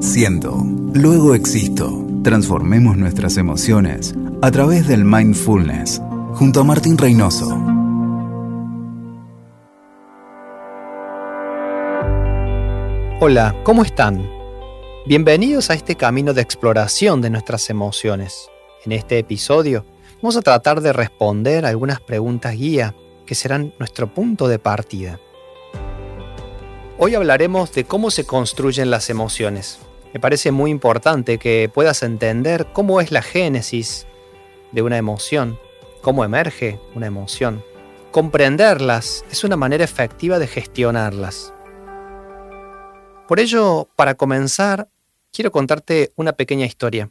Siento, luego existo. Transformemos nuestras emociones a través del mindfulness, junto a Martín Reynoso. Hola, ¿cómo están? Bienvenidos a este camino de exploración de nuestras emociones. En este episodio vamos a tratar de responder algunas preguntas guía que serán nuestro punto de partida. Hoy hablaremos de cómo se construyen las emociones. Me parece muy importante que puedas entender cómo es la génesis de una emoción, cómo emerge una emoción. Comprenderlas es una manera efectiva de gestionarlas. Por ello, para comenzar, quiero contarte una pequeña historia.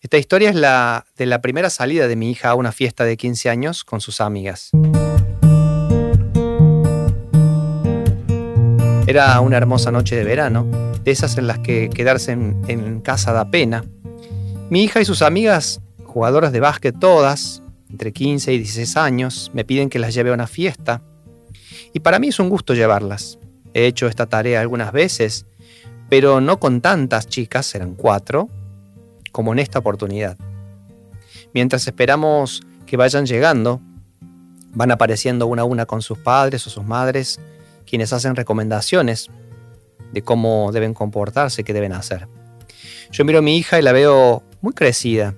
Esta historia es la de la primera salida de mi hija a una fiesta de 15 años con sus amigas. Era una hermosa noche de verano, de esas en las que quedarse en, casa da pena. Mi hija y sus amigas, jugadoras de básquet todas, entre 15 y 16 años, me piden que las lleve a una fiesta. Y para mí es un gusto llevarlas. He hecho esta tarea algunas veces pero no con tantas chicas, eran cuatro, como en esta oportunidad. Mientras esperamos que vayan llegando, van apareciendo una a una con sus padres o sus madres, quienes hacen recomendaciones de cómo deben comportarse, qué deben hacer. Yo miro a mi hija y la veo muy crecida.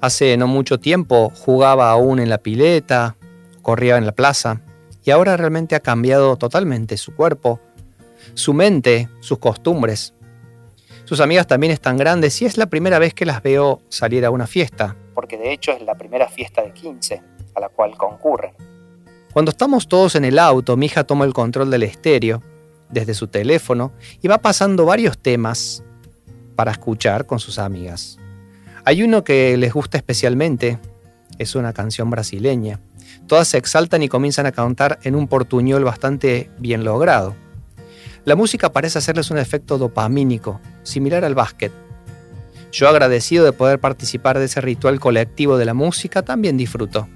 Hace no mucho tiempo jugaba aún en la pileta, corría en la plaza, y ahora realmente ha cambiado totalmente su cuerpo, su mente, sus costumbres. Sus amigas también están grandes y es la primera vez que las veo salir a una fiesta, porque de hecho es la primera fiesta de 15 a la cual concurren. Cuando estamos todos en el auto, mi hija toma el control del estéreo desde su teléfono y va pasando varios temas para escuchar con sus amigas. Hay uno que les gusta especialmente, es una canción brasileña. Todas se exaltan y comienzan a cantar en un portuñol bastante bien logrado. La música parece hacerles un efecto dopamínico, similar al básquet. Yo agradecido de poder participar de ese ritual colectivo de la música, también disfruto.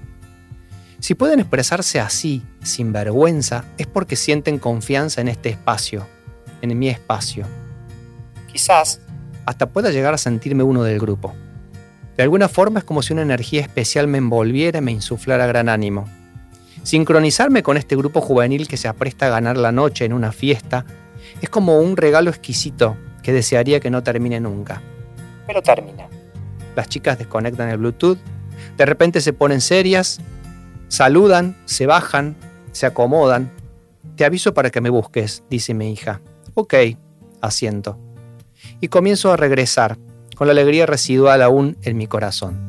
Si pueden expresarse así, sin vergüenza, es porque sienten confianza en este espacio, en mi espacio. Quizás hasta pueda llegar a sentirme uno del grupo. De alguna forma es como si una energía especial me envolviera y me insuflara gran ánimo. Sincronizarme con este grupo juvenil que se apresta a ganar la noche en una fiesta es como un regalo exquisito que desearía que no termine nunca. Pero termina. Las chicas desconectan el Bluetooth, de repente se ponen serias, saludan, se bajan, se acomodan. Te aviso para que me busques, dice mi hija. Ok, asiento. Y comienzo a regresar, con la alegría residual aún en mi corazón.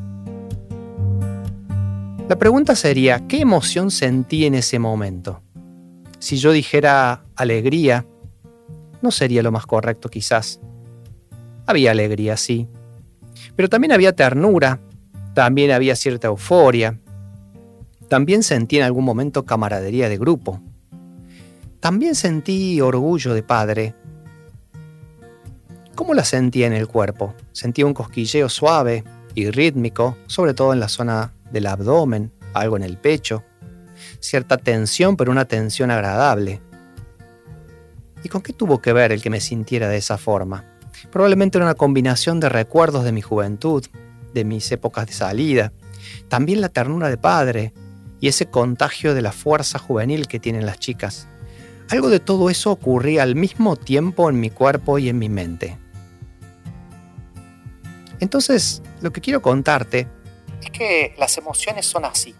La pregunta sería, ¿qué emoción sentí en ese momento? Si yo dijera alegría, no sería lo más correcto quizás. Había alegría, sí. Pero también había ternura, también había cierta euforia, también sentí en algún momento camaradería de grupo. También sentí orgullo de padre. ¿Cómo la sentía en el cuerpo? Sentía un cosquilleo suave y rítmico, sobre todo en la zona del abdomen, algo en el pecho. Cierta tensión, pero una tensión agradable. ¿Y con qué tuvo que ver el que me sintiera de esa forma? Probablemente era una combinación de recuerdos de mi juventud, de mis épocas de salida, también la ternura de padre y ese contagio de la fuerza juvenil que tienen las chicas. Algo de todo eso ocurría al mismo tiempo en mi cuerpo y en mi mente. Entonces, lo que quiero contarte es que las emociones son así.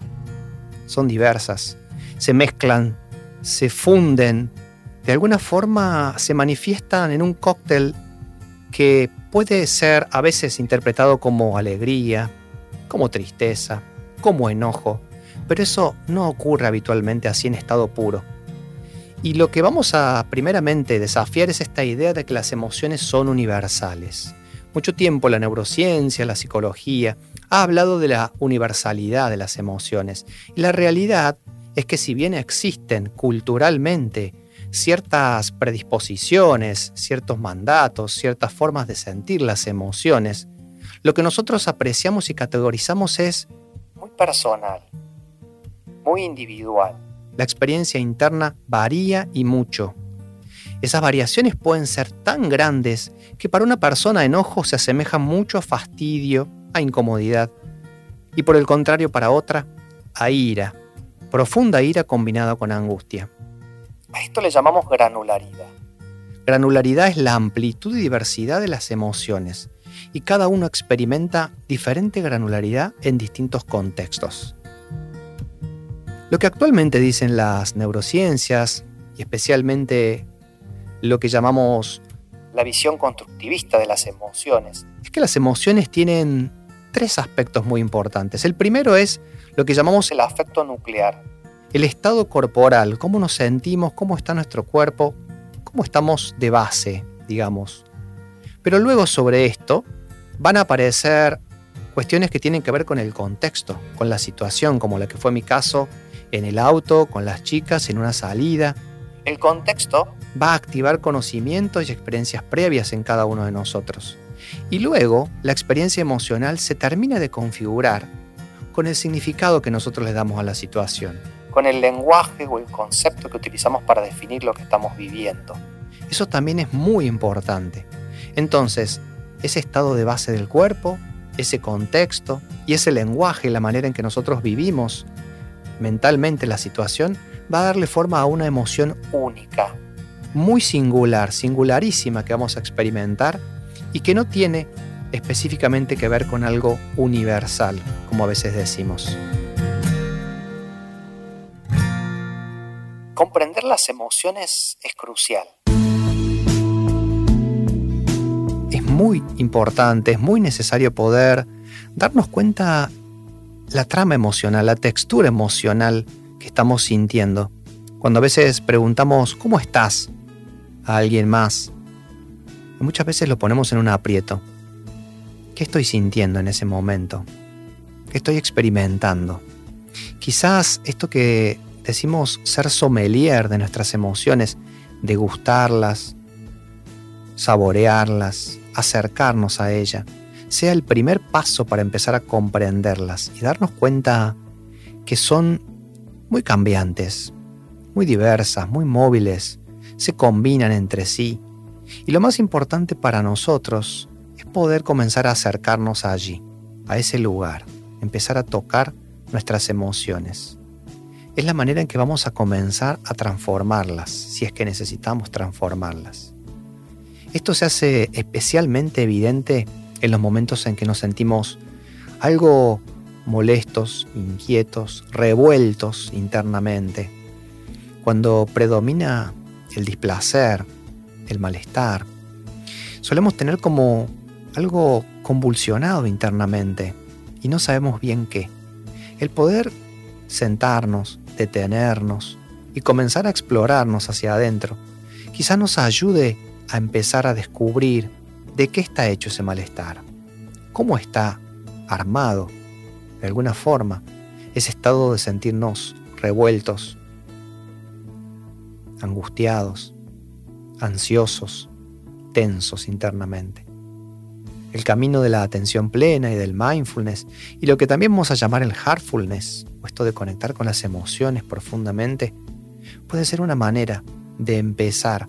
Son diversas, se mezclan, se funden, de alguna forma se manifiestan en un cóctel que puede ser a veces interpretado como alegría, como tristeza, como enojo, pero eso no ocurre habitualmente así en estado puro. Y lo que vamos a primeramente desafiar es esta idea de que las emociones son universales. Mucho tiempo la neurociencia, la psicología, ha hablado de la universalidad de las emociones. Y la realidad es que si bien existen culturalmente ciertas predisposiciones, ciertos mandatos, ciertas formas de sentir las emociones, lo que nosotros apreciamos y categorizamos es muy personal, muy individual. La experiencia interna varía y mucho. Esas variaciones pueden ser tan grandes que para una persona enojo se asemeja mucho a fastidio, a incomodidad, y por el contrario para otra, a ira, profunda ira combinada con angustia. A esto le llamamos granularidad. Granularidad es la amplitud y diversidad de las emociones, y cada uno experimenta diferente granularidad en distintos contextos. Lo que actualmente dicen las neurociencias, y especialmente lo que llamamos la visión constructivista de las emociones, es que las emociones tienen tres aspectos muy importantes. El primero es lo que llamamos el afecto nuclear, el estado corporal, cómo nos sentimos, cómo está nuestro cuerpo, cómo estamos de base, digamos. Pero luego sobre esto van a aparecer cuestiones que tienen que ver con el contexto, con la situación, como la que fue mi caso en el auto, con las chicas, en una salida. El contexto va a activar conocimientos y experiencias previas en cada uno de nosotros. Y luego la experiencia emocional se termina de configurar con el significado que nosotros le damos a la situación, con el lenguaje o el concepto que utilizamos para definir lo que estamos viviendo. Eso también es muy importante. Entonces, ese estado de base del cuerpo, ese contexto y ese lenguaje, la manera en que nosotros vivimos mentalmente la situación, va a darle forma a una emoción única, muy singular, singularísima que vamos a experimentar y que no tiene específicamente que ver con algo universal, como a veces decimos. Comprender las emociones es crucial. Es muy importante, es muy necesario poder darnos cuenta la trama emocional, la textura emocional que estamos sintiendo. Cuando a veces preguntamos, ¿cómo estás? a alguien más, muchas veces lo ponemos en un aprieto. ¿Qué estoy sintiendo en ese momento? ¿Qué estoy experimentando? Quizás esto que decimos ser sommelier de nuestras emociones, degustarlas, saborearlas, acercarnos a ella, sea el primer paso para empezar a comprenderlas y darnos cuenta que son muy cambiantes, muy diversas, muy móviles, se combinan entre sí. Y lo más importante para nosotros es poder comenzar a acercarnos allí, a ese lugar, empezar a tocar nuestras emociones. Es la manera en que vamos a comenzar a transformarlas, si es que necesitamos transformarlas. Esto se hace especialmente evidente en los momentos en que nos sentimos algo molestos, inquietos, revueltos internamente, cuando predomina el displacer, el malestar. Solemos tener como algo convulsionado internamente y no sabemos bien qué. El poder sentarnos, detenernos y comenzar a explorarnos hacia adentro quizá nos ayude a empezar a descubrir de qué está hecho ese malestar, cómo está armado, de alguna forma, ese estado de sentirnos revueltos, angustiados, ansiosos, tensos internamente. El camino de la atención plena y del mindfulness y lo que también vamos a llamar el heartfulness, o esto de conectar con las emociones profundamente, puede ser una manera de empezar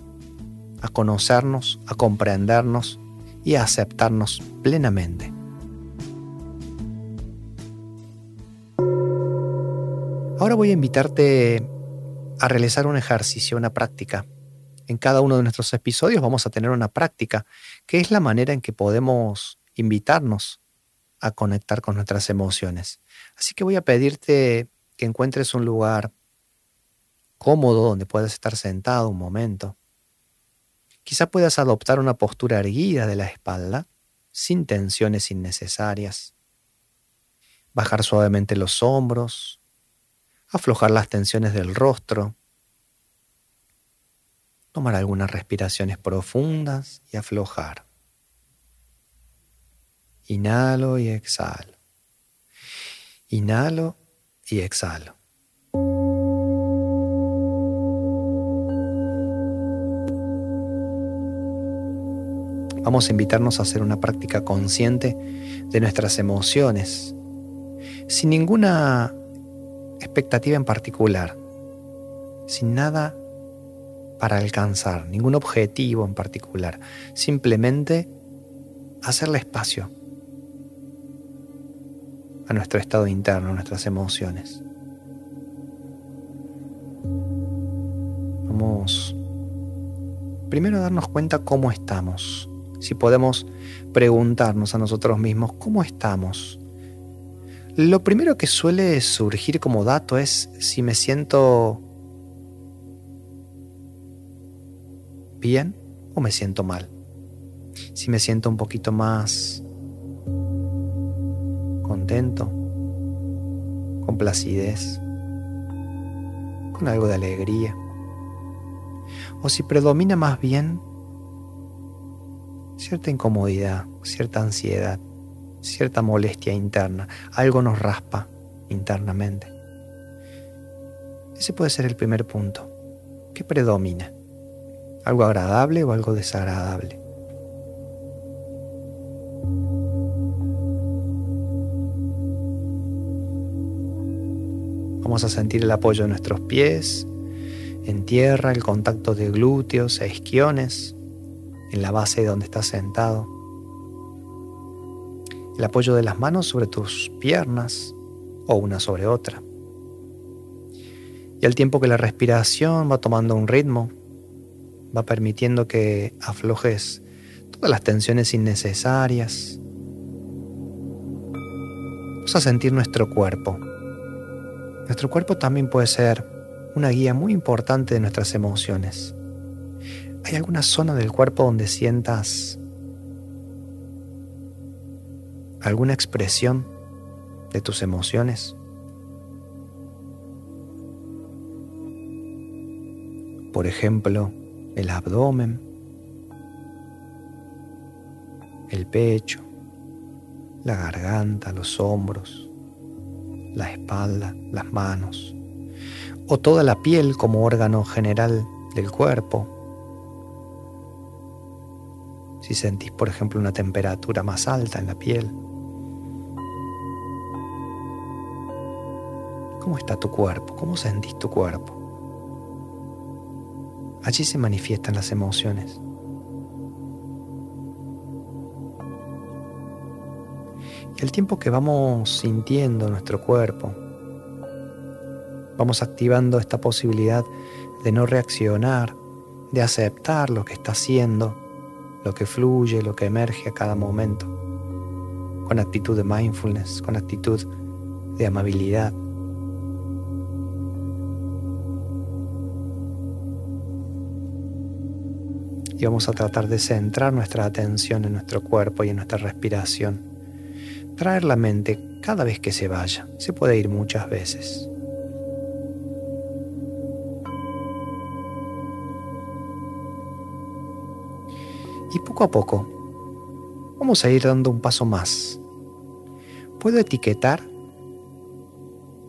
a conocernos, a comprendernos y a aceptarnos plenamente. Ahora voy a invitarte a realizar un ejercicio, una práctica. En cada uno de nuestros episodios vamos a tener una práctica, que es la manera en que podemos invitarnos a conectar con nuestras emociones. Así que voy a pedirte que encuentres un lugar cómodo donde puedas estar sentado un momento. Quizá puedas adoptar una postura erguida de la espalda, sin tensiones innecesarias. Bajar suavemente los hombros, aflojar las tensiones del rostro, tomar algunas respiraciones profundas y aflojar. Inhalo y exhalo. Inhalo y exhalo. Vamos a invitarnos a hacer una práctica consciente de nuestras emociones, sin ninguna expectativa en particular, sin nada para alcanzar ningún objetivo en particular, simplemente hacerle espacio a nuestro estado interno, a nuestras emociones. Vamos primero a darnos cuenta cómo estamos. Si podemos preguntarnos a nosotros mismos cómo estamos. Lo primero que suele surgir como dato es si me siento bien o me siento mal. Si me siento un poquito más contento, con placidez, con algo de alegría. O si predomina más bien cierta incomodidad, cierta ansiedad, cierta molestia interna, algo nos raspa internamente. Ese puede ser el primer punto. ¿Qué predomina? ¿Algo agradable o algo desagradable? Vamos a sentir el apoyo de nuestros pies en tierra, el contacto de glúteos e isquiones en la base de donde estás sentado. El apoyo de las manos sobre tus piernas o una sobre otra. Y al tiempo que la respiración va tomando un ritmo, va permitiendo que aflojes todas las tensiones innecesarias. Vamos a sentir nuestro cuerpo. Nuestro cuerpo también puede ser una guía muy importante de nuestras emociones. ¿Hay alguna zona del cuerpo donde sientas alguna expresión de tus emociones? Por ejemplo, el abdomen, el pecho, la garganta, los hombros, la espalda, las manos, o toda la piel como órgano general del cuerpo. Si sentís, por ejemplo, una temperatura más alta en la piel. ¿Cómo está tu cuerpo? ¿Cómo sentís tu cuerpo? Allí se manifiestan las emociones. El tiempo que vamos sintiendo nuestro cuerpo, vamos activando esta posibilidad de no reaccionar, de aceptar lo que está haciendo, lo que fluye, lo que emerge a cada momento, con actitud de mindfulness, con actitud de amabilidad. y vamos a tratar de centrar nuestra atención en nuestro cuerpo y en nuestra respiración. Traer la mente cada vez que se vaya. Se puede ir muchas veces. Y poco a poco vamos a ir dando un paso más. Puedo etiquetar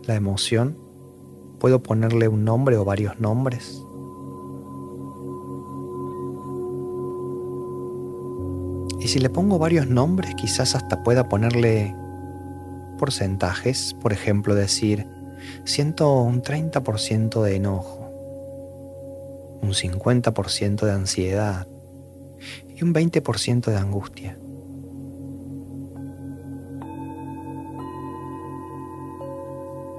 la emoción. Puedo ponerle un nombre o varios nombres. Y si le pongo varios nombres, quizás hasta pueda ponerle porcentajes. Por ejemplo, decir, siento un 30% de enojo, un 50% de ansiedad y un 20% de angustia.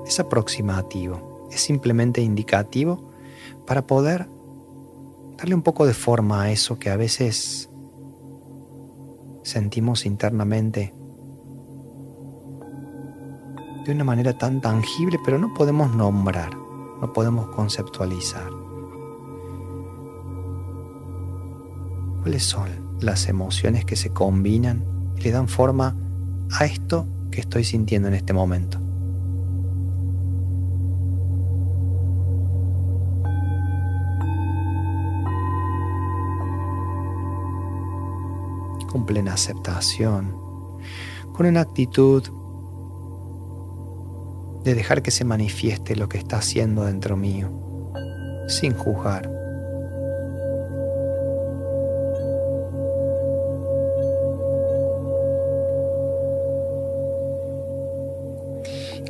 Es aproximativo, es simplemente indicativo para poder darle un poco de forma a eso que a veces sentimos internamente de una manera tan tangible, pero no podemos nombrar, no podemos conceptualizar. ¿Cuáles son las emociones que se combinan y le dan forma a esto que estoy sintiendo en este momento? con plena aceptación, con una actitud de dejar que se manifieste lo que está haciendo dentro mío, sin juzgar.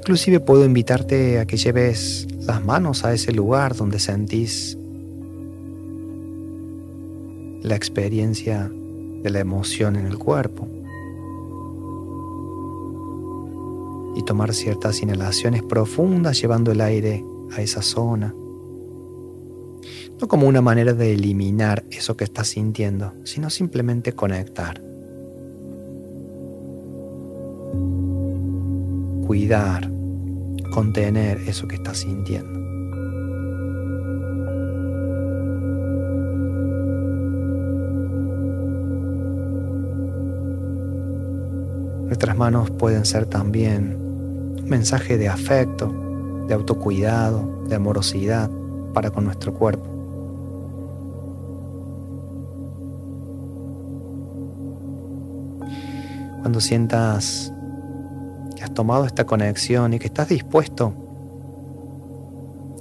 Inclusive puedo invitarte a que lleves las manos a ese lugar donde sentís la experiencia de la emoción en el cuerpo. Y tomar ciertas inhalaciones profundas llevando el aire a esa zona. No como una manera de eliminar eso que estás sintiendo, sino simplemente conectar. Cuidar, contener eso que estás sintiendo. Nuestras manos pueden ser también un mensaje de afecto, de autocuidado, de amorosidad para con nuestro cuerpo. Cuando sientas tomado esta conexión y que estás dispuesto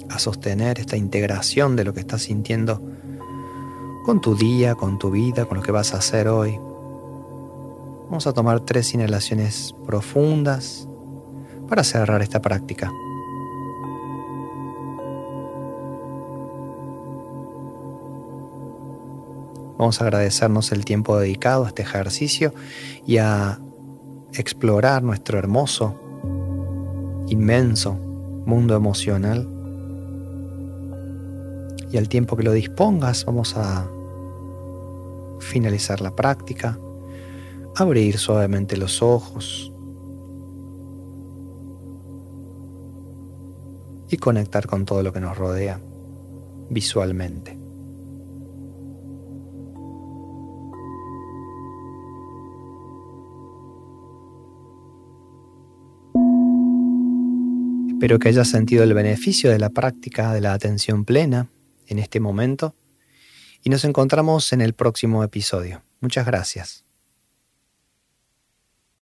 a sostener esta integración de lo que estás sintiendo con tu día, con tu vida, con lo que vas a hacer hoy, Vamos a tomar tres inhalaciones profundas para cerrar esta práctica. Vamos a agradecernos el tiempo dedicado a este ejercicio y a explorar nuestro hermoso, inmenso mundo emocional. Y al tiempo que lo dispongas vamos a finalizar la práctica abrir suavemente los ojos y conectar con todo lo que nos rodea visualmente. Espero que hayas sentido el beneficio de la práctica de la atención plena en este momento y nos encontramos en el próximo episodio. Muchas gracias.